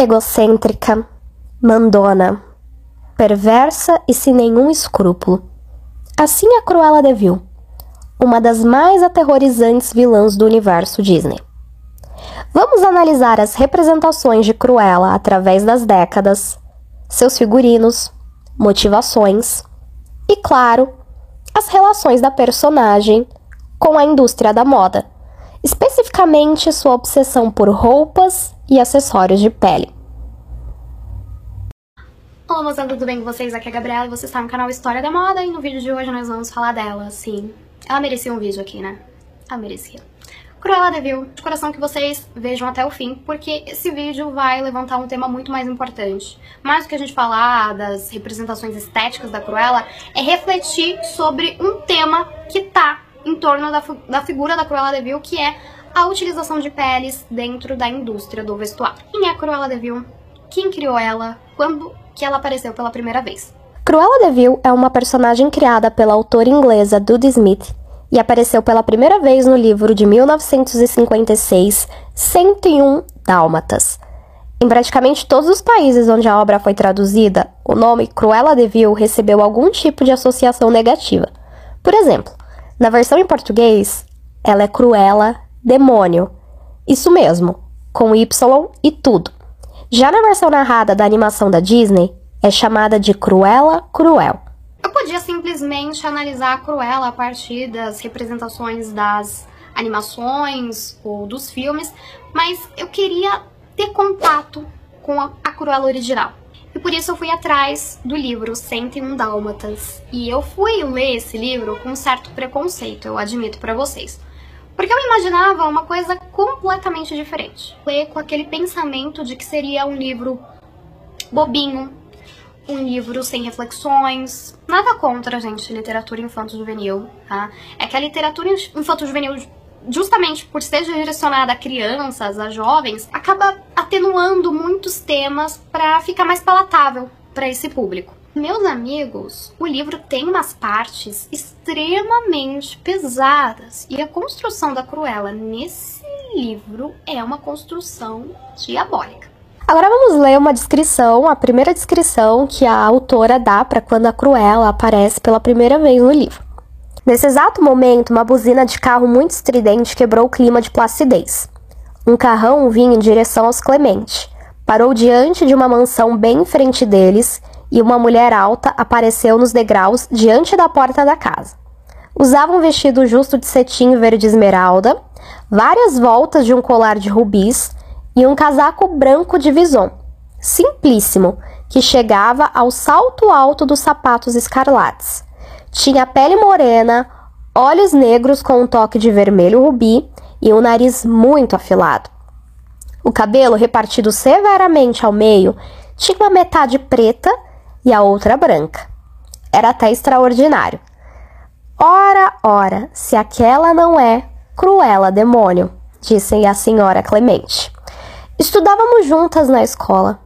egocêntrica, mandona, perversa e sem nenhum escrúpulo. Assim é Cruella de Vil, uma das mais aterrorizantes vilãs do universo Disney. Vamos analisar as representações de Cruella através das décadas, seus figurinos, motivações e, claro, as relações da personagem com a indústria da moda, especificamente sua obsessão por roupas e acessórios de pele. Olá moçada, tudo bem com vocês? Aqui é a Gabriela e você está no canal História da Moda e no vídeo de hoje nós vamos falar dela, sim. Ela merecia um vídeo aqui, né? Ela merecia. Cruella de Vil, de coração que vocês vejam até o fim, porque esse vídeo vai levantar um tema muito mais importante. Mais do que a gente falar das representações estéticas da Cruella, é refletir sobre um tema que tá em torno da, da figura da Cruella de Vil, que é a utilização de peles dentro da indústria do vestuário. Quem é Cruella de Vil? Quem criou ela? Quando que ela apareceu pela primeira vez? Cruella de Vil é uma personagem criada pela autora inglesa Dudie Smith e apareceu pela primeira vez no livro de 1956, 101 Dálmatas. Em praticamente todos os países onde a obra foi traduzida, o nome Cruella de Vil recebeu algum tipo de associação negativa. Por exemplo, na versão em português, ela é Cruella Demônio. Isso mesmo, com Y e tudo. Já na versão narrada da animação da Disney, é chamada de Cruella Cruel. Eu podia simplesmente analisar a Cruella a partir das representações das animações ou dos filmes, mas eu queria ter contato com a, a Cruella original. E por isso eu fui atrás do livro 101 Dálmatas. E eu fui ler esse livro com certo preconceito, eu admito para vocês. Porque eu imaginava uma coisa completamente diferente. Ler com aquele pensamento de que seria um livro bobinho, um livro sem reflexões. Nada contra, gente, literatura infanto-juvenil, tá? É que a literatura infanto-juvenil, justamente por ser direcionada a crianças, a jovens, acaba atenuando muitos temas para ficar mais palatável para esse público. Meus amigos, o livro tem umas partes extremamente pesadas e a construção da Cruella nesse livro é uma construção diabólica. Agora vamos ler uma descrição, a primeira descrição que a autora dá para quando a Cruella aparece pela primeira vez no livro. Nesse exato momento, uma buzina de carro muito estridente quebrou o clima de placidez. Um carrão vinha em direção aos Clemente. Parou diante de uma mansão bem em frente deles e uma mulher alta apareceu nos degraus diante da porta da casa. Usava um vestido justo de cetim verde esmeralda, várias voltas de um colar de rubis e um casaco branco de vison, simplíssimo, que chegava ao salto alto dos sapatos escarlates. Tinha pele morena, olhos negros com um toque de vermelho rubi e um nariz muito afilado. O cabelo, repartido severamente ao meio, tinha uma metade preta e a outra branca. Era até extraordinário. Ora, ora, se aquela não é Cruela demônio, disse a senhora Clemente. Estudávamos juntas na escola.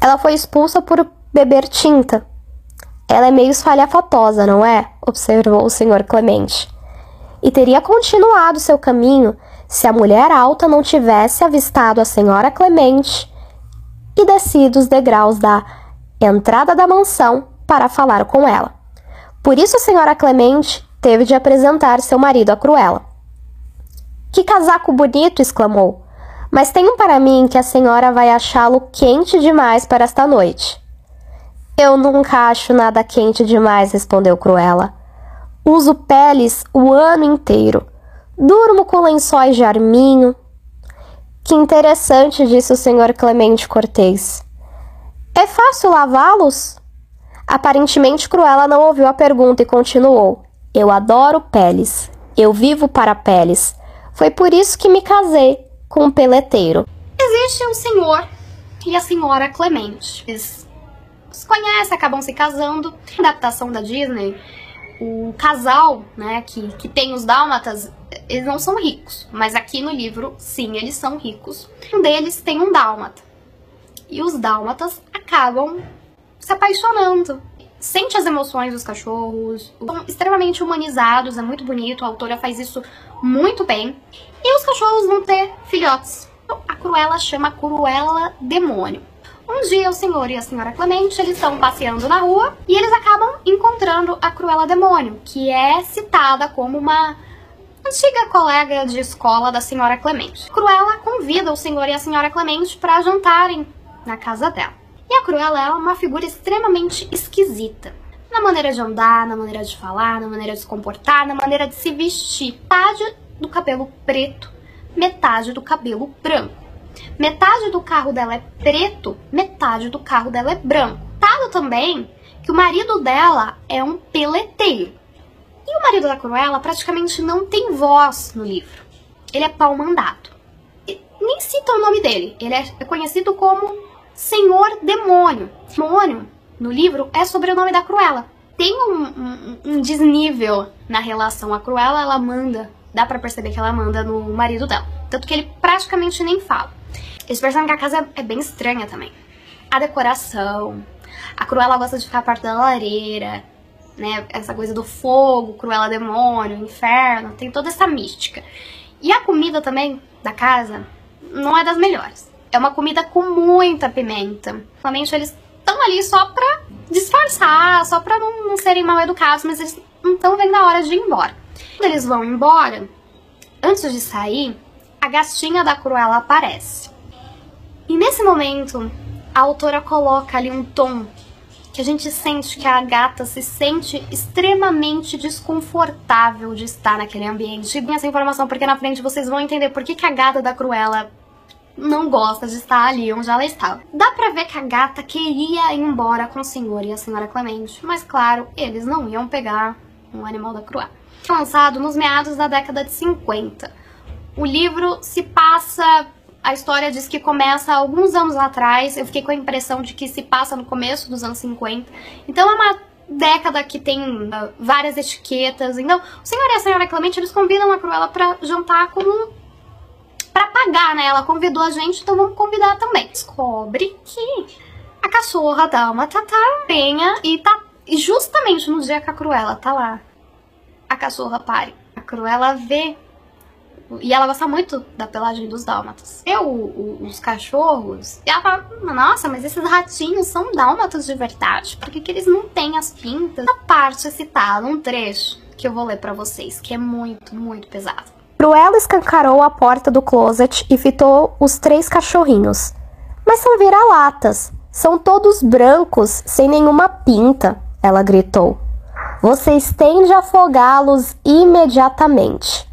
Ela foi expulsa por beber tinta. Ela é meio espalhafatosa, não é? observou o senhor Clemente. E teria continuado seu caminho se a mulher alta não tivesse avistado a senhora Clemente e descido os degraus da entrada da mansão para falar com ela. Por isso a senhora Clemente teve de apresentar seu marido a Cruella. Que casaco bonito! exclamou. Mas tenho para mim que a senhora vai achá-lo quente demais para esta noite. Eu nunca acho nada quente demais, respondeu Cruella. Uso peles o ano inteiro. Durmo com lençóis de arminho. Que interessante, disse o senhor Clemente Cortês. É fácil lavá-los? Aparentemente, Cruella não ouviu a pergunta e continuou. Eu adoro peles. Eu vivo para peles. Foi por isso que me casei com um peleteiro. Existe um senhor e a senhora Clemente. Eles se conhecem, acabam se casando. Adaptação da Disney, o casal, né, que, que tem os dálmatas, eles não são ricos. Mas aqui no livro, sim, eles são ricos. Um deles tem um dálmata. E os dálmatas acabam se apaixonando. Sente as emoções dos cachorros, são extremamente humanizados, é muito bonito, a autora faz isso muito bem. E os cachorros vão ter filhotes. A Cruella chama Cruella Demônio. Um dia o senhor e a senhora Clemente, eles estão passeando na rua e eles acabam encontrando a Cruella Demônio, que é citada como uma antiga colega de escola da senhora Clemente. Cruella convida o senhor e a senhora Clemente para jantarem na casa dela. E a Cruella é uma figura extremamente esquisita. Na maneira de andar, na maneira de falar, na maneira de se comportar, na maneira de se vestir. Metade do cabelo preto, metade do cabelo branco. Metade do carro dela é preto, metade do carro dela é branco. Tado também que o marido dela é um peleteiro. E o marido da Cruella praticamente não tem voz no livro. Ele é pau mandado. E nem cita o nome dele. Ele é conhecido como Senhor Demônio. Demônio, no livro, é sobre o nome da Cruella. Tem um, um, um desnível na relação. A Cruella, ela manda, dá para perceber que ela manda no marido dela. Tanto que ele praticamente nem fala. Eles percebem que a casa é bem estranha também. A decoração. A Cruella gosta de ficar perto da lareira, né? Essa coisa do fogo, Cruella demônio, inferno, tem toda essa mística. E a comida também da casa não é das melhores. É uma comida com muita pimenta. Realmente eles estão ali só pra disfarçar, só pra não, não serem mal educados, mas eles não estão vendo a hora de ir embora. Quando eles vão embora, antes de sair, a gatinha da Cruella aparece. E nesse momento, a autora coloca ali um tom que a gente sente que a gata se sente extremamente desconfortável de estar naquele ambiente. E essa informação porque na frente vocês vão entender por que, que a gata da Cruella não gosta de estar ali onde ela estava. Dá pra ver que a gata queria ir embora com o senhor e a senhora Clemente, mas claro, eles não iam pegar um animal da Cruella. Lançado nos meados da década de 50. O livro se passa a história diz que começa alguns anos atrás. Eu fiquei com a impressão de que se passa no começo dos anos 50. Então é uma década que tem uh, várias etiquetas. Então, o senhor e a senhora Clemente, eles convidam a Cruella para jantar como para pagar, né? Ela convidou a gente, então vamos convidar também. Descobre que a cachorra dá uma tatarenha e tá e justamente no dia que a Cruella tá lá, a cachorra pare. A Cruella vê e ela gosta muito da pelagem dos dálmatas. Eu, os cachorros, e ela fala, nossa, mas esses ratinhos são dálmatas de verdade. Por que, que eles não têm as pintas? A parte citada, um trecho que eu vou ler para vocês, que é muito, muito pesado. Cruella escancarou a porta do closet e fitou os três cachorrinhos. Mas são vira-latas. São todos brancos, sem nenhuma pinta, ela gritou. Vocês têm de afogá-los imediatamente.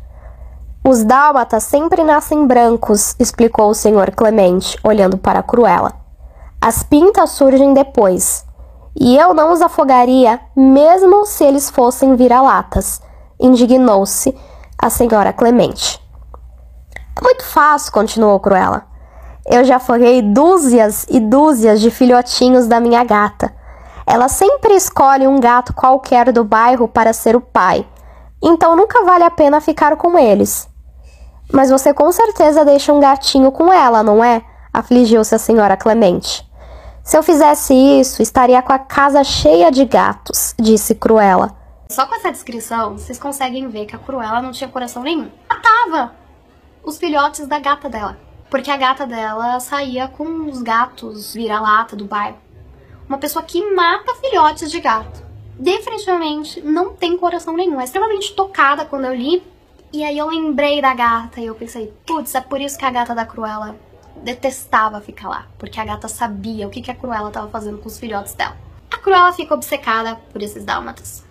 Os dálmatas sempre nascem brancos, explicou o senhor Clemente, olhando para Cruella. As pintas surgem depois. E eu não os afogaria, mesmo se eles fossem vira-latas, indignou-se a senhora Clemente. É muito fácil, continuou Cruella. Eu já afoguei dúzias e dúzias de filhotinhos da minha gata. Ela sempre escolhe um gato qualquer do bairro para ser o pai, então nunca vale a pena ficar com eles. Mas você com certeza deixa um gatinho com ela, não é? Afligiu-se a senhora Clemente. Se eu fizesse isso, estaria com a casa cheia de gatos, disse Cruella. Só com essa descrição, vocês conseguem ver que a Cruella não tinha coração nenhum. Matava os filhotes da gata dela. Porque a gata dela saía com os gatos vira-lata do bairro. Uma pessoa que mata filhotes de gato. Definitivamente não tem coração nenhum. É extremamente tocada quando eu li e aí eu lembrei da gata e eu pensei, putz, é por isso que a gata da Cruella detestava ficar lá. Porque a gata sabia o que, a Cruella estava fazendo com os filhotes dela. A Cruella fica obcecada por esses dálmatas.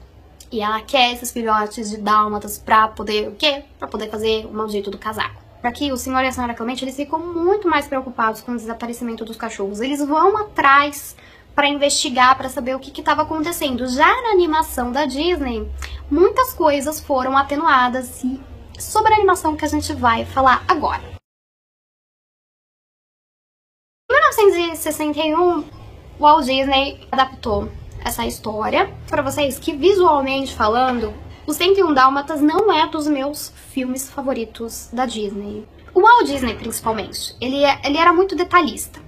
E ela quer esses filhotes de dálmatas pra poder, o quê? Pra poder fazer o maldito do casaco. Aqui, o senhor e a senhora Clemente, eles ficam muito mais preocupados com o desaparecimento dos cachorros. Eles vão atrás para investigar, para saber o que estava acontecendo. Já na animação da Disney, muitas coisas foram atenuadas e sobre a animação que a gente vai falar agora. Em 1961, Walt Disney adaptou essa história para vocês que visualmente falando, Os 101 Dálmatas não é dos meus filmes favoritos da Disney. O Walt Disney, principalmente, ele, é, ele era muito detalhista.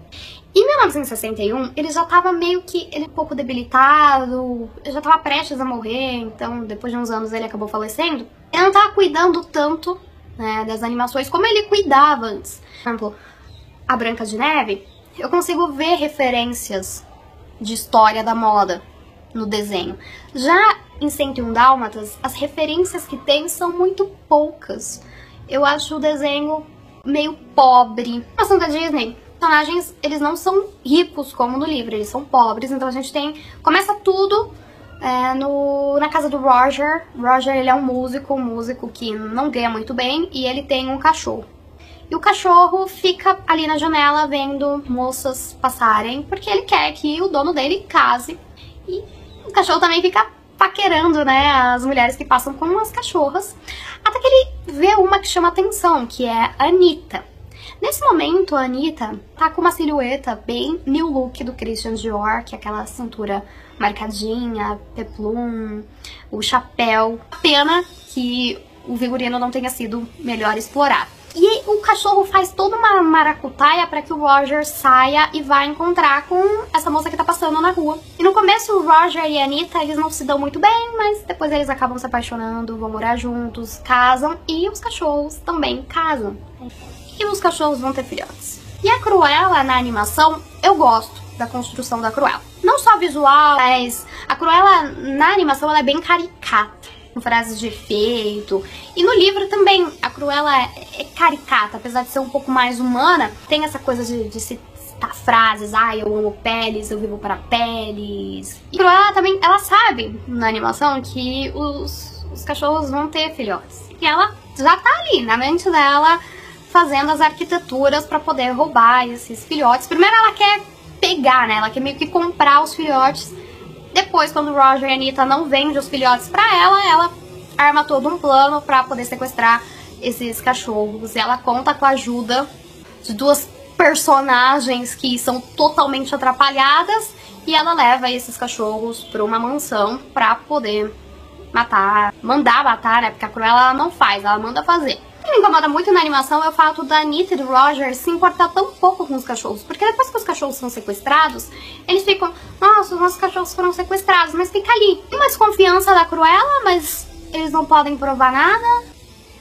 Em 1961, ele já estava meio que ele um pouco debilitado, já estava prestes a morrer, então depois de uns anos ele acabou falecendo. Ele não estava cuidando tanto né, das animações, como ele cuidava antes. Por exemplo, a Branca de Neve, eu consigo ver referências de história da moda no desenho. Já em 101 Dálmatas, as referências que tem são muito poucas. Eu acho o desenho meio pobre. Ação da Disney, personagens, eles não são ricos como no livro, eles são pobres, então a gente tem... Começa tudo é, no, na casa do Roger. Roger, ele é um músico, um músico que não ganha muito bem, e ele tem um cachorro. E o cachorro fica ali na janela vendo moças passarem, porque ele quer que o dono dele case. E o cachorro também fica paquerando, né, as mulheres que passam com as cachorras. Até que ele vê uma que chama atenção, que é a Anitta. Nesse momento, a Anitta tá com uma silhueta bem new look do Christian Dior, que é aquela cintura marcadinha, peplum, o chapéu. Pena que o figurino não tenha sido melhor explorado. E o cachorro faz toda uma maracutaia para que o Roger saia e vá encontrar com essa moça que tá passando na rua. E no começo o Roger e a Anitta, eles não se dão muito bem, mas depois eles acabam se apaixonando, vão morar juntos, casam e os cachorros também casam. E os cachorros vão ter filhotes. E a Cruella na animação, eu gosto da construção da Cruella. Não só visual, mas a Cruella na animação ela é bem caricata com frases de efeito. E no livro também, a Cruella é, é caricata, apesar de ser um pouco mais humana, tem essa coisa de, de citar frases, ah, eu amo peles, eu vivo para peles. E Cruella também, ela sabe na animação que os, os cachorros vão ter filhotes. E ela já tá ali, na mente dela, fazendo as arquiteturas para poder roubar esses filhotes. Primeiro ela quer pegar, né? Ela quer meio que comprar os filhotes depois, quando o Roger e a Anitta não vendem os filhotes para ela, ela arma todo um plano para poder sequestrar esses cachorros. Ela conta com a ajuda de duas personagens que são totalmente atrapalhadas e ela leva esses cachorros para uma mansão para poder matar, mandar matar, né? Porque a Cruella não faz, ela manda fazer. Que me incomoda muito na animação é o fato da Anitta e do Roger se importar tão pouco com os cachorros. Porque depois que os cachorros são sequestrados, eles ficam, nossa, os nossos cachorros foram sequestrados, mas fica ali. Tem uma desconfiança da Cruella, mas eles não podem provar nada.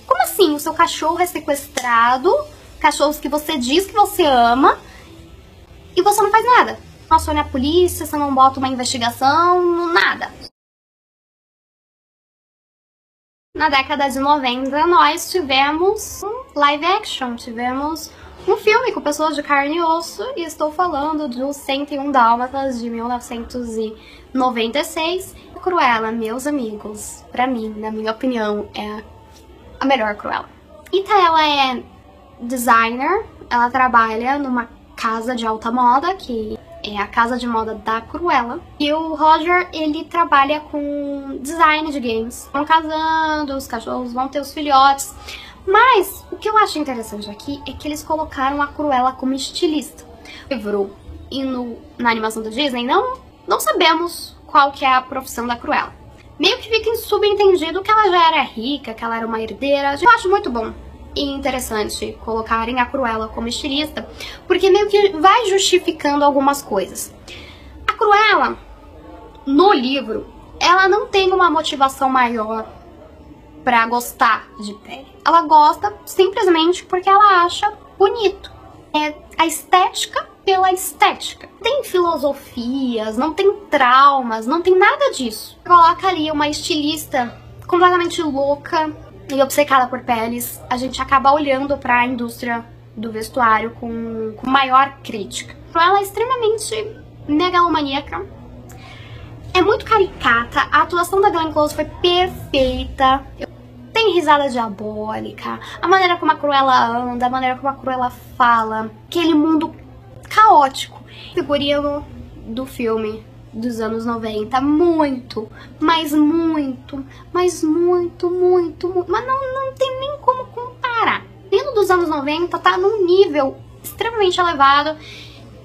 Como assim? O seu cachorro é sequestrado, cachorros que você diz que você ama, e você não faz nada. Não acione a polícia, você não bota uma investigação, nada. Na década de 90, nós tivemos um live action, tivemos um filme com pessoas de carne e osso, e estou falando do 101 Dálmatas de 1996. Cruella, meus amigos, para mim, na minha opinião, é a melhor Cruella. Ita, ela é designer, ela trabalha numa casa de alta moda que é a casa de moda da Cruella. E o Roger, ele trabalha com design de games. Vão casando, os cachorros vão ter os filhotes. Mas o que eu acho interessante aqui é que eles colocaram a Cruella como estilista. Livro e no, na animação da Disney, não, não sabemos qual que é a profissão da Cruella. Meio que fica subentendido que ela já era rica, que ela era uma herdeira. Eu acho muito bom e interessante colocarem a Cruella como estilista, porque meio que vai justificando algumas coisas. A Cruella, no livro, ela não tem uma motivação maior para gostar de pele. Ela gosta simplesmente porque ela acha bonito. É a estética pela estética. Não tem filosofias, não tem traumas, não tem nada disso. Coloca ali uma estilista completamente louca, e obcecada por peles, a gente acaba olhando para a indústria do vestuário com, com maior crítica. Ela é extremamente megalomaníaca, é muito caricata, a atuação da Glenn Close foi perfeita. Tem risada diabólica, a maneira como a Cruella anda, a maneira como a Cruella fala, aquele mundo caótico. Figurino do filme dos anos 90. Muito, mas muito, mas muito, muito, muito. Mas não, não tem nem como comparar. Vindo dos anos 90 tá num nível extremamente elevado.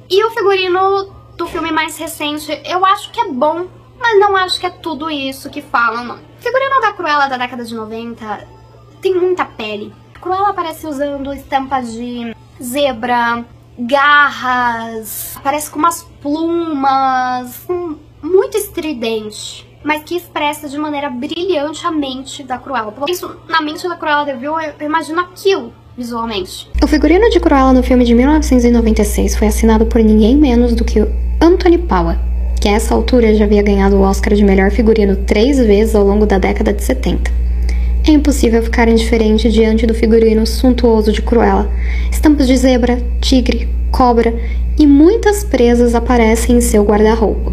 E o figurino do filme mais recente, eu acho que é bom, mas não acho que é tudo isso que falam, não. O figurino da Cruella da década de 90 tem muita pele. A Cruella aparece usando estampas de zebra, garras, parece com umas plumas, muito estridente. mas que expressa de maneira brilhante a mente da Cruella. Isso na mente da Cruella de Vil, eu imagino aquilo visualmente. O figurino de Cruella no filme de 1996 foi assinado por ninguém menos do que Anthony Power, que a essa altura já havia ganhado o Oscar de melhor figurino três vezes ao longo da década de 70. É impossível ficar indiferente diante do figurino suntuoso de Cruella. Estampas de zebra, tigre, cobra e muitas presas aparecem em seu guarda-roupa.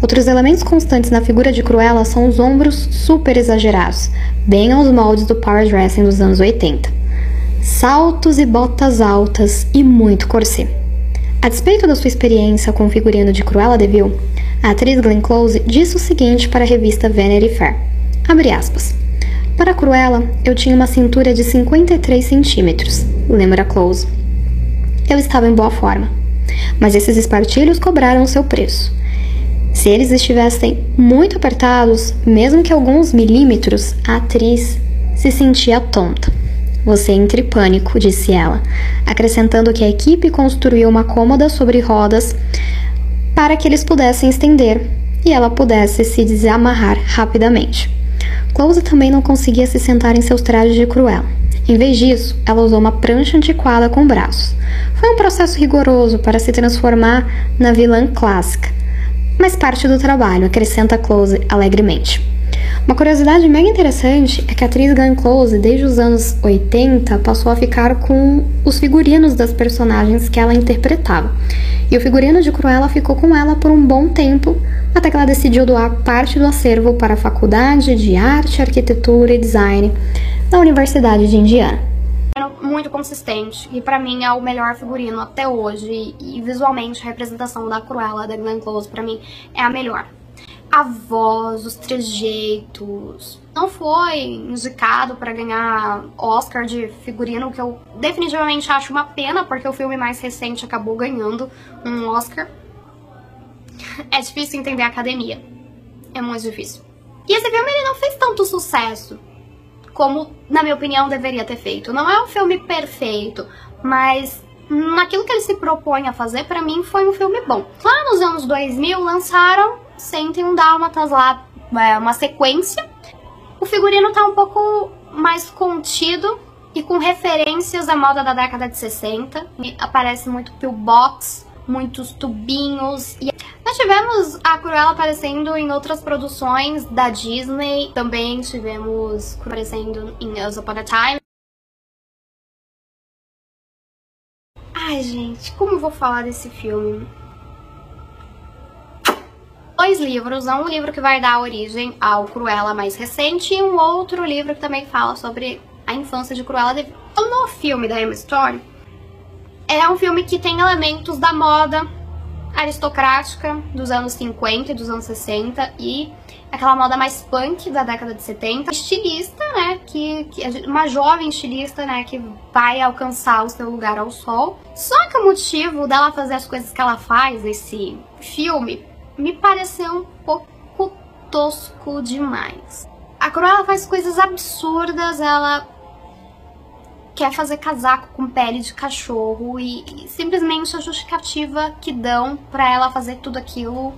Outros elementos constantes na figura de Cruella são os ombros super exagerados, bem aos moldes do power dressing dos anos 80. Saltos e botas altas e muito corset. A despeito da sua experiência com o figurino de Cruella de Vil, a atriz Glenn Close disse o seguinte para a revista Vanity Fair, abre aspas, Para Cruella, eu tinha uma cintura de 53 centímetros, lembra Close. Eu estava em boa forma, mas esses espartilhos cobraram seu preço. Se eles estivessem muito apertados, mesmo que alguns milímetros, a atriz se sentia tonta. Você entra em pânico, disse ela, acrescentando que a equipe construiu uma cômoda sobre rodas para que eles pudessem estender e ela pudesse se desamarrar rapidamente. Close também não conseguia se sentar em seus trajes de cruel. Em vez disso, ela usou uma prancha antiquada com braços. Foi um processo rigoroso para se transformar na vilã clássica, mas parte do trabalho, acrescenta Close alegremente. Uma curiosidade mega interessante é que a atriz Glenn Close, desde os anos 80, passou a ficar com os figurinos das personagens que ela interpretava. E o figurino de Cruella ficou com ela por um bom tempo, até que ela decidiu doar parte do acervo para a Faculdade de Arte, Arquitetura e Design da Universidade de Indiana muito consistente e para mim é o melhor figurino até hoje e visualmente a representação da Cruella da Glenn Close para mim é a melhor. A voz, os trejeitos, não foi indicado para ganhar Oscar de figurino, que eu definitivamente acho uma pena, porque o filme mais recente acabou ganhando um Oscar. É difícil entender a academia. É muito difícil. E esse filme ele não fez tanto sucesso como, na minha opinião, deveria ter feito. Não é um filme perfeito, mas naquilo que ele se propõe a fazer, para mim foi um filme bom. Lá nos anos 2000 lançaram 101 Dálmatas lá, é, uma sequência. O figurino tá um pouco mais contido e com referências à moda da década de 60. E aparece muito pillbox, muitos tubinhos e nós tivemos a Cruella aparecendo em outras produções da Disney, também tivemos aparecendo em Once Upon a Time. Ai, gente, como eu vou falar desse filme? Dois livros, um livro que vai dar origem ao Cruella mais recente e um outro livro que também fala sobre a infância de Cruella. No filme da Emma Stone, é um filme que tem elementos da moda aristocrática dos anos 50 e dos anos 60 e aquela moda mais punk da década de 70. Estilista, né, que, que uma jovem estilista, né, que vai alcançar o seu lugar ao sol. Só que o motivo dela fazer as coisas que ela faz nesse filme me pareceu um pouco tosco demais. A Cruella faz coisas absurdas, ela quer fazer casaco com pele de cachorro e, e simplesmente a justificativa que dão para ela fazer tudo aquilo.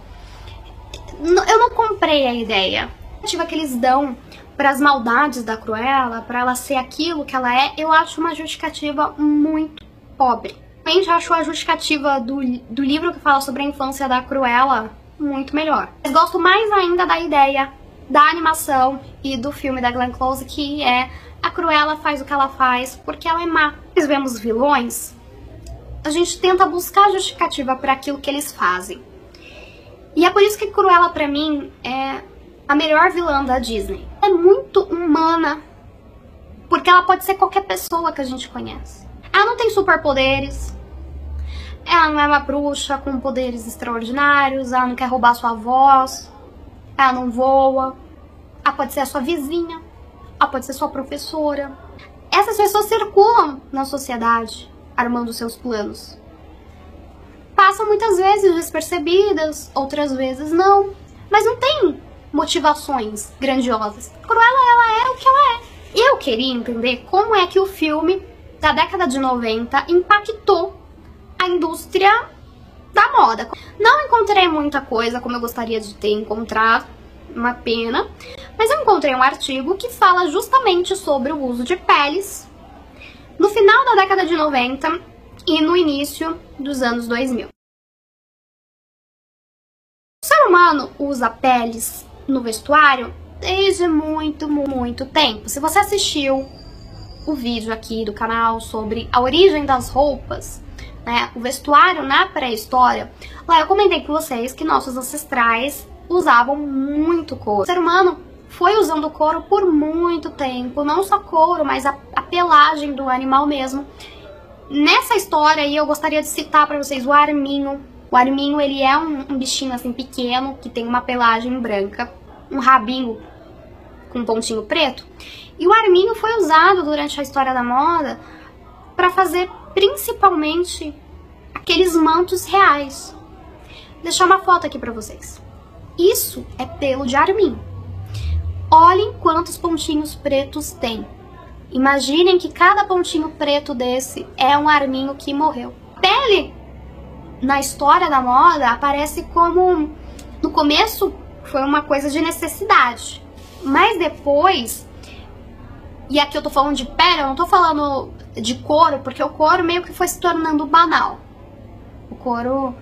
Eu não comprei a ideia. A justificativa que eles dão para as maldades da Cruella, para ela ser aquilo que ela é, eu acho uma justificativa muito pobre. A gente achou a justificativa do, do livro que fala sobre a infância da Cruella muito melhor. Mas gosto mais ainda da ideia da animação e do filme da Glenn Close, que é a Cruella faz o que ela faz porque ela é má. Nós vemos vilões, a gente tenta buscar justificativa para aquilo que eles fazem. E é por isso que Cruella para mim é a melhor vilã da Disney. É muito humana, porque ela pode ser qualquer pessoa que a gente conhece. Ela não tem superpoderes, ela não é uma bruxa com poderes extraordinários, ela não quer roubar sua voz, ela não voa, ela pode ser a sua vizinha, ah, pode ser sua professora. Essas pessoas circulam na sociedade, armando seus planos. Passam muitas vezes despercebidas, outras vezes não. Mas não tem motivações grandiosas. Cruella, ela é o que ela é. E eu queria entender como é que o filme da década de 90 impactou a indústria da moda. Não encontrei muita coisa como eu gostaria de ter encontrado, uma pena. Mas eu encontrei um artigo que fala justamente sobre o uso de peles no final da década de 90 e no início dos anos 2000. O ser humano usa peles no vestuário desde muito, muito tempo. Se você assistiu o vídeo aqui do canal sobre a origem das roupas, né, o vestuário na pré-história, lá eu comentei com vocês que nossos ancestrais usavam muito couro. O ser humano foi usando couro por muito tempo, não só couro, mas a, a pelagem do animal mesmo. Nessa história aí eu gostaria de citar para vocês o arminho. O arminho ele é um, um bichinho assim pequeno que tem uma pelagem branca, um rabinho com um pontinho preto. E o arminho foi usado durante a história da moda para fazer principalmente aqueles mantos reais. Vou deixar uma foto aqui para vocês. Isso é pelo de arminho. Olhem quantos pontinhos pretos tem. Imaginem que cada pontinho preto desse é um arminho que morreu. Pele, na história da moda, aparece como no começo foi uma coisa de necessidade, mas depois e aqui eu tô falando de pele, eu não tô falando de couro, porque o couro meio que foi se tornando banal. O couro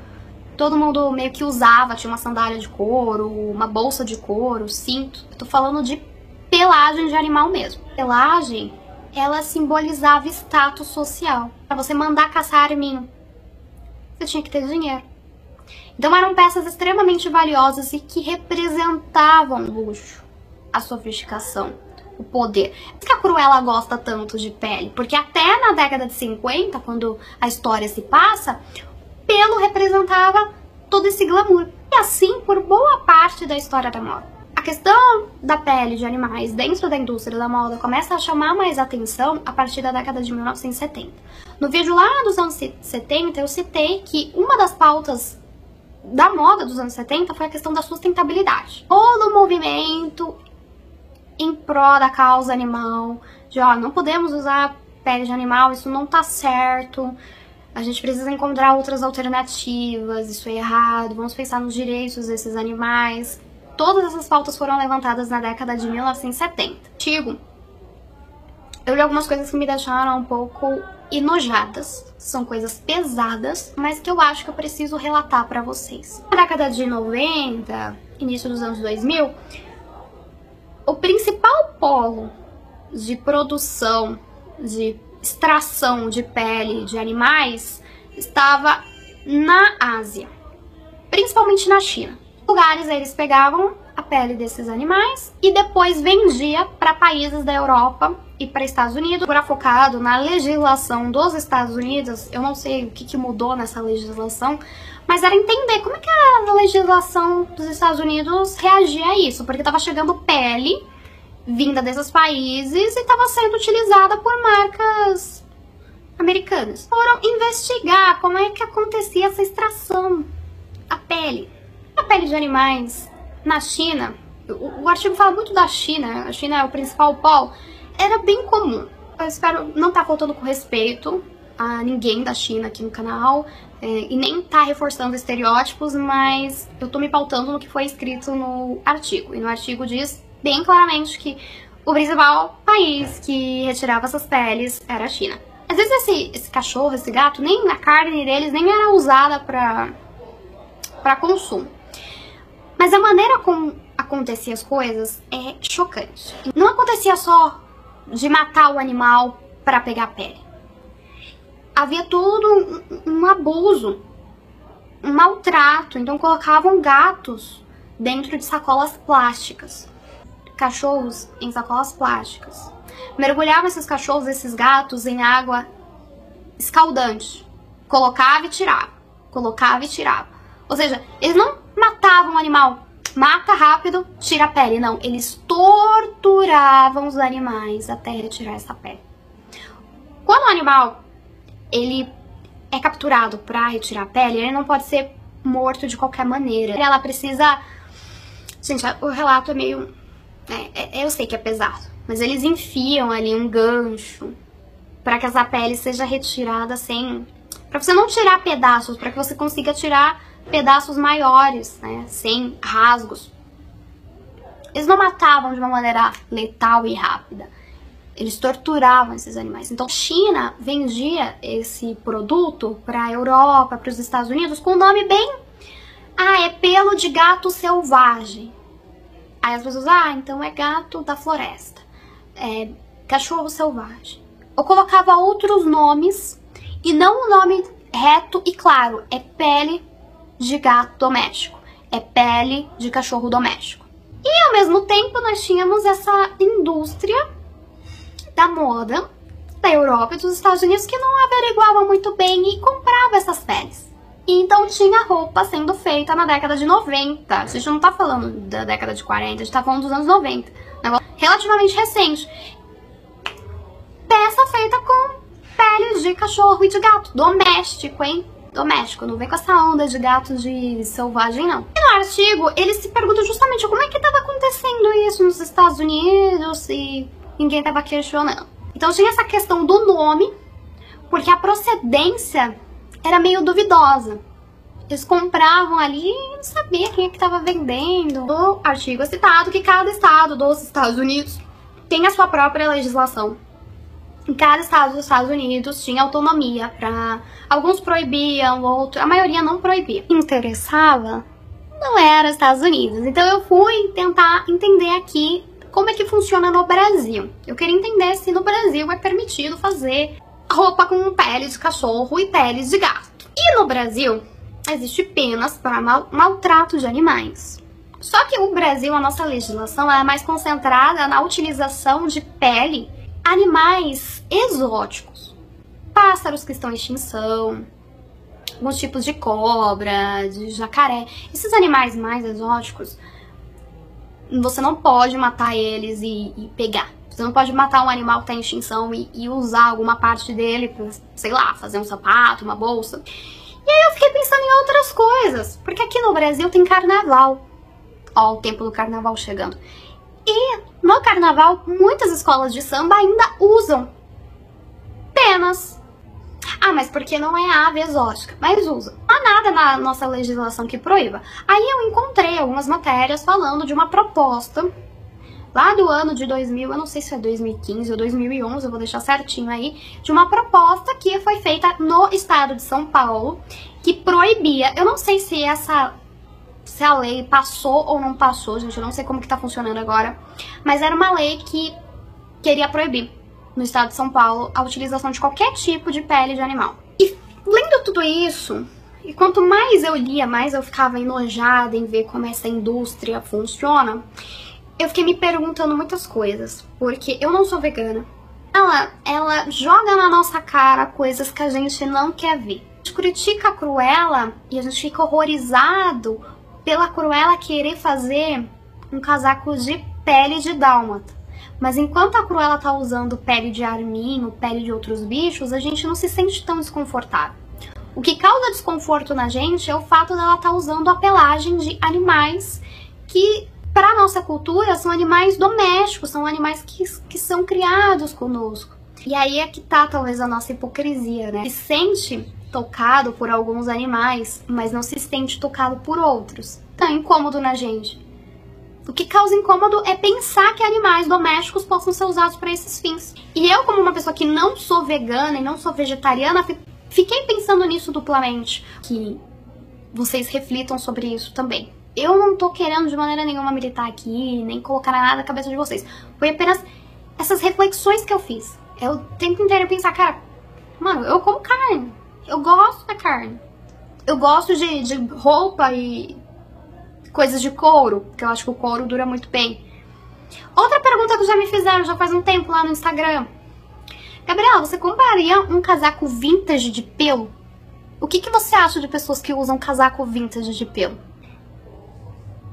todo mundo meio que usava, tinha uma sandália de couro, uma bolsa de couro, cinto. Eu tô falando de pelagem de animal mesmo. Pelagem, ela simbolizava status social. Para você mandar caçar arminho, você tinha que ter dinheiro. Então eram peças extremamente valiosas e que representavam luxo, a sofisticação o poder. Por que a Cruella gosta tanto de pele? Porque até na década de 50, quando a história se passa, pelo representava todo esse glamour. E assim por boa parte da história da moda. A questão da pele de animais dentro da indústria da moda começa a chamar mais atenção a partir da década de 1970. No vídeo lá dos anos 70, eu citei que uma das pautas da moda dos anos 70 foi a questão da sustentabilidade. Todo o movimento em pró da causa animal, de ó, não podemos usar pele de animal, isso não tá certo, a gente precisa encontrar outras alternativas, isso é errado, vamos pensar nos direitos desses animais. Todas essas pautas foram levantadas na década de 1970. Tigo, eu li algumas coisas que me deixaram um pouco enojadas. São coisas pesadas, mas que eu acho que eu preciso relatar para vocês. Na década de 90, início dos anos 2000, o principal polo de produção, de extração de pele de animais estava na Ásia, principalmente na China. Lugares eles pegavam a pele desses animais e depois vendia para países da Europa e para Estados Unidos. Agora focado na legislação dos Estados Unidos, eu não sei o que, que mudou nessa legislação, mas era entender como é que a legislação dos Estados Unidos reagia a isso, porque estava chegando pele vinda desses países e estava sendo utilizada por marcas americanas. Foram investigar como é que acontecia essa extração, a pele. A pele de animais na China, o, o artigo fala muito da China, a China é o principal polo, era bem comum. Eu espero não estar tá faltando com respeito a ninguém da China aqui no canal e nem tá reforçando estereótipos, mas eu tô me pautando no que foi escrito no artigo. E no artigo diz bem claramente que o principal país que retirava essas peles era a China. Às vezes esse, esse cachorro, esse gato, nem a carne deles nem era usada para para consumo. Mas a maneira como acontecia as coisas é chocante. Não acontecia só de matar o animal para pegar a pele havia todo um, um abuso, um maltrato. Então colocavam gatos dentro de sacolas plásticas, cachorros em sacolas plásticas. Mergulhavam esses cachorros, esses gatos em água escaldante. Colocava e tirava, colocava e tirava. Ou seja, eles não matavam o animal, mata rápido, tira a pele. Não, eles torturavam os animais até retirar essa pele. Quando o animal ele é capturado para retirar a pele, ele não pode ser morto de qualquer maneira. Ela precisa. Gente, o relato é meio. É, é, eu sei que é pesado, mas eles enfiam ali um gancho para que essa pele seja retirada sem. para você não tirar pedaços, para que você consiga tirar pedaços maiores, né? Sem rasgos. Eles não matavam de uma maneira letal e rápida. Eles torturavam esses animais. Então, China vendia esse produto para a Europa, para os Estados Unidos, com o nome bem. Ah, é pelo de gato selvagem. Aí as pessoas, ah, então é gato da floresta. É cachorro selvagem. Eu colocava outros nomes e não o nome reto e claro, é pele de gato doméstico, é pele de cachorro doméstico. E ao mesmo tempo nós tínhamos essa indústria da moda da Europa e dos Estados Unidos que não averiguava muito bem e comprava essas peles. Então tinha roupa sendo feita na década de 90. A gente não tá falando da década de 40, a gente tá falando dos anos 90. Negócio relativamente recente. Peça feita com peles de cachorro e de gato. Doméstico, hein? Doméstico. Não vem com essa onda de gato de selvagem, não. E no artigo, ele se pergunta justamente como é que estava acontecendo isso nos Estados Unidos e ninguém estava questionando. Então tinha essa questão do nome, porque a procedência era meio duvidosa. Eles compravam ali e não sabia quem é que estava vendendo. O artigo é citado que cada estado dos Estados Unidos tem a sua própria legislação em cada estado dos Estados Unidos tinha autonomia para alguns proibiam, outros, a maioria não proibia. Interessava? Não era Estados Unidos. Então eu fui tentar entender aqui como é que funciona no Brasil. Eu queria entender se no Brasil é permitido fazer roupa com pele de cachorro e peles de gato. E no Brasil existe penas para mal maltrato de animais. Só que o Brasil, a nossa legislação é mais concentrada na utilização de pele animais exóticos, pássaros que estão em extinção, alguns tipos de cobra, de jacaré. Esses animais mais exóticos, você não pode matar eles e, e pegar. Você não pode matar um animal que está em extinção e, e usar alguma parte dele para, sei lá, fazer um sapato, uma bolsa. E aí eu fiquei pensando em outras coisas, porque aqui no Brasil tem carnaval. Ó, o tempo do carnaval chegando. E no carnaval, muitas escolas de samba ainda usam penas. Ah, mas porque não é ave exótica? Mas usa. Não há nada na nossa legislação que proíba. Aí eu encontrei algumas matérias falando de uma proposta lá do ano de 2000, eu não sei se é 2015 ou 2011, eu vou deixar certinho aí, de uma proposta que foi feita no estado de São Paulo, que proibia, eu não sei se essa se a lei passou ou não passou, gente, eu não sei como que tá funcionando agora, mas era uma lei que queria proibir no estado de São Paulo a utilização de qualquer tipo de pele de animal. E lendo tudo isso, e quanto mais eu lia, mais eu ficava enojada em ver como essa indústria funciona, eu fiquei me perguntando muitas coisas, porque eu não sou vegana. Ela, ela joga na nossa cara coisas que a gente não quer ver. A gente critica a Cruella e a gente fica horrorizado pela Cruella querer fazer um casaco de pele de dálmata. Mas enquanto a Cruella tá usando pele de arminho, pele de outros bichos, a gente não se sente tão desconfortável. O que causa desconforto na gente é o fato dela tá usando a pelagem de animais que, para nossa cultura, são animais domésticos, são animais que, que são criados conosco. E aí é que tá talvez a nossa hipocrisia, né? E sente tocado por alguns animais, mas não se sente tocado por outros. Tá incômodo na gente. O que causa incômodo é pensar que animais domésticos possam ser usados para esses fins. E eu, como uma pessoa que não sou vegana e não sou vegetariana, fiquei pensando nisso duplamente. Que vocês reflitam sobre isso também. Eu não tô querendo de maneira nenhuma militar aqui, nem colocar nada na cabeça de vocês. Foi apenas essas reflexões que eu fiz. Eu o tempo inteiro pensar, cara, mano, eu como carne. Eu gosto da carne. Eu gosto de, de roupa e coisas de couro, porque eu acho que o couro dura muito bem. Outra pergunta que já me fizeram já faz um tempo lá no Instagram. Gabriela, você compraria um casaco vintage de pelo? O que, que você acha de pessoas que usam casaco vintage de pelo?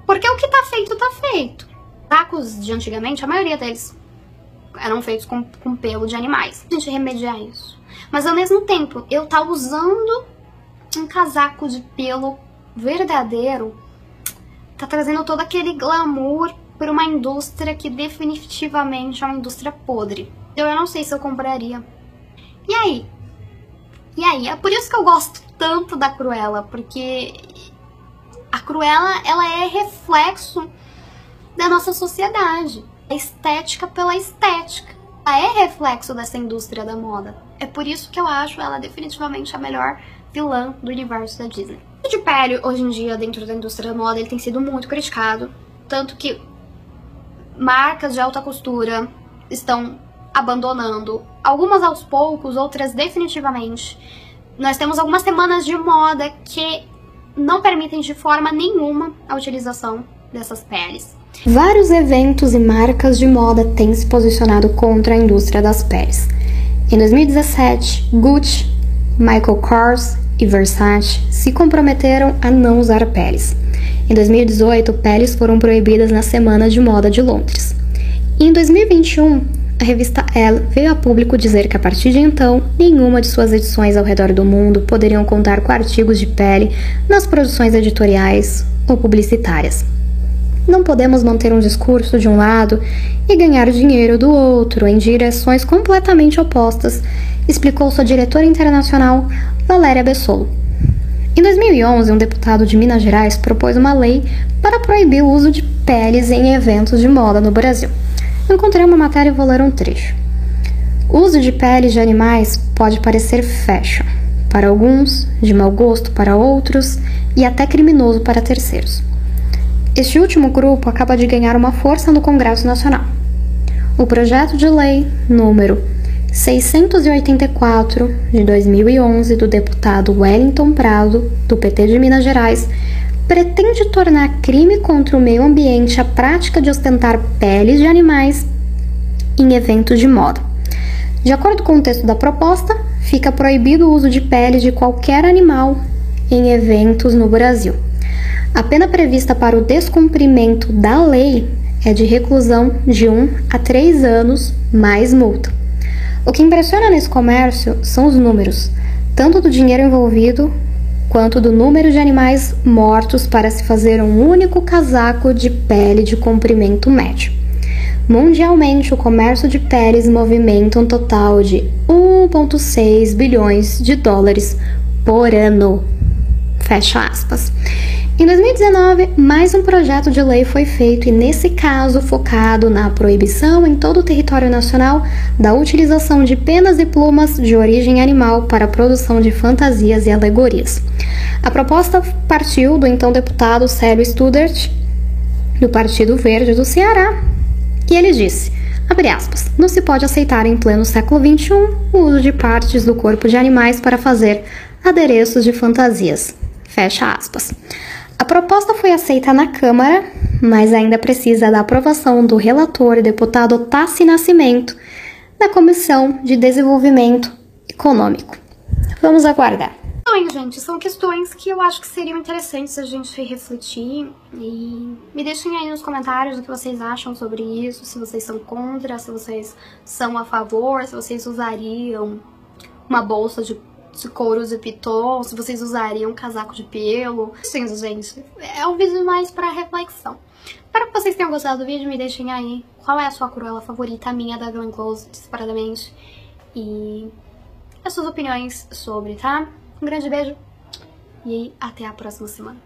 Porque o que tá feito, tá feito. Casacos de antigamente, a maioria deles eram feitos com, com pelo de animais. A gente remediar isso. Mas ao mesmo tempo, eu tá usando um casaco de pelo verdadeiro, tá trazendo todo aquele glamour para uma indústria que definitivamente é uma indústria podre. Eu não sei se eu compraria. E aí? E aí? É por isso que eu gosto tanto da Cruella, porque a Cruella, ela é reflexo da nossa sociedade. A estética pela estética. Ela é reflexo dessa indústria da moda. É por isso que eu acho ela definitivamente a melhor vilã do universo da Disney. O de pele, hoje em dia, dentro da indústria da moda, ele tem sido muito criticado. Tanto que marcas de alta costura estão abandonando. Algumas aos poucos, outras definitivamente. Nós temos algumas semanas de moda que não permitem de forma nenhuma a utilização dessas peles. Vários eventos e marcas de moda têm se posicionado contra a indústria das peles. Em 2017, Gucci, Michael Kors e Versace se comprometeram a não usar peles. Em 2018, peles foram proibidas na Semana de Moda de Londres. E em 2021, a revista Elle veio a público dizer que a partir de então, nenhuma de suas edições ao redor do mundo poderiam contar com artigos de pele nas produções editoriais ou publicitárias. Não podemos manter um discurso de um lado e ganhar dinheiro do outro em direções completamente opostas, explicou sua diretora internacional, Valéria Bessolo. Em 2011, um deputado de Minas Gerais propôs uma lei para proibir o uso de peles em eventos de moda no Brasil. Encontrei uma matéria e vou ler um trecho. O uso de peles de animais pode parecer fashion para alguns, de mau gosto para outros e até criminoso para terceiros. Este último grupo acaba de ganhar uma força no Congresso Nacional. O projeto de lei número 684 de 2011 do deputado Wellington Prado, do PT de Minas Gerais, pretende tornar crime contra o meio ambiente a prática de ostentar peles de animais em eventos de moda. De acordo com o texto da proposta, fica proibido o uso de peles de qualquer animal em eventos no Brasil. A pena prevista para o descumprimento da lei é de reclusão de 1 a 3 anos mais multa. O que impressiona nesse comércio são os números, tanto do dinheiro envolvido quanto do número de animais mortos para se fazer um único casaco de pele de comprimento médio. Mundialmente, o comércio de peles movimenta um total de 1,6 bilhões de dólares por ano. Fecha aspas. Em 2019, mais um projeto de lei foi feito e, nesse caso, focado na proibição em todo o território nacional da utilização de penas e plumas de origem animal para a produção de fantasias e alegorias. A proposta partiu do então deputado Célio Studert, do Partido Verde do Ceará, e ele disse: aspas, não se pode aceitar em pleno século XXI o uso de partes do corpo de animais para fazer adereços de fantasias. Fecha aspas. A proposta foi aceita na Câmara, mas ainda precisa da aprovação do relator deputado Tassi Nascimento da Comissão de Desenvolvimento Econômico. Vamos aguardar. Então, gente, são questões que eu acho que seriam interessantes a gente refletir e me deixem aí nos comentários o que vocês acham sobre isso, se vocês são contra, se vocês são a favor, se vocês usariam uma bolsa de de couro de piton, se vocês usariam casaco de pelo. Sim, gente, é um vídeo mais pra reflexão. Espero que vocês tenham gostado do vídeo, me deixem aí qual é a sua cruela favorita, a minha da Glam Close, separadamente. E as suas opiniões sobre, tá? Um grande beijo e até a próxima semana.